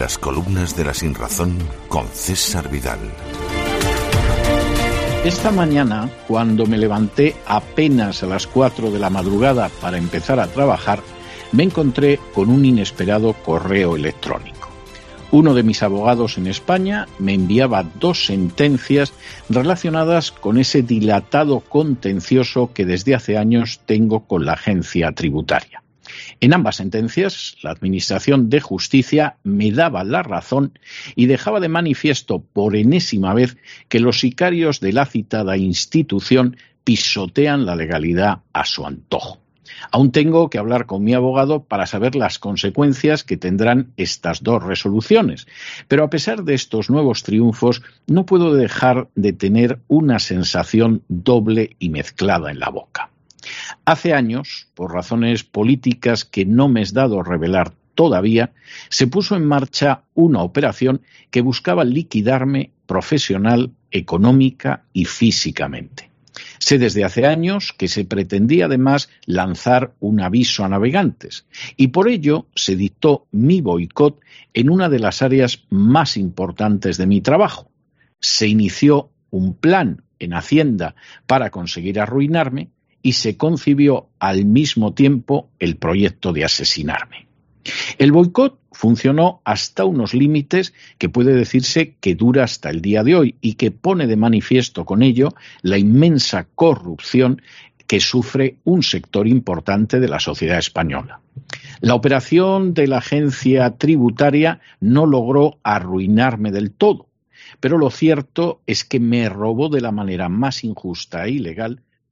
Hablemos de la sinrazón con César Vidal. Esta mañana, cuando me levanté apenas a las 4 de la madrugada para empezar a trabajar, me encontré con un inesperado correo electrónico. Uno de mis abogados en España me enviaba dos sentencias relacionadas con ese dilatado contencioso que desde hace años tengo con la agencia tributaria. En ambas sentencias, la Administración de Justicia me daba la razón y dejaba de manifiesto por enésima vez que los sicarios de la citada institución pisotean la legalidad a su antojo. Aún tengo que hablar con mi abogado para saber las consecuencias que tendrán estas dos resoluciones. Pero a pesar de estos nuevos triunfos, no puedo dejar de tener una sensación doble y mezclada en la boca. Hace años, por razones políticas que no me es dado revelar todavía, se puso en marcha una operación que buscaba liquidarme profesional, económica y físicamente. Sé desde hace años que se pretendía además lanzar un aviso a navegantes y por ello se dictó mi boicot en una de las áreas más importantes de mi trabajo. Se inició un plan en Hacienda para conseguir arruinarme y se concibió al mismo tiempo el proyecto de asesinarme. El boicot funcionó hasta unos límites que puede decirse que dura hasta el día de hoy y que pone de manifiesto con ello la inmensa corrupción que sufre un sector importante de la sociedad española. La operación de la agencia tributaria no logró arruinarme del todo, pero lo cierto es que me robó de la manera más injusta e ilegal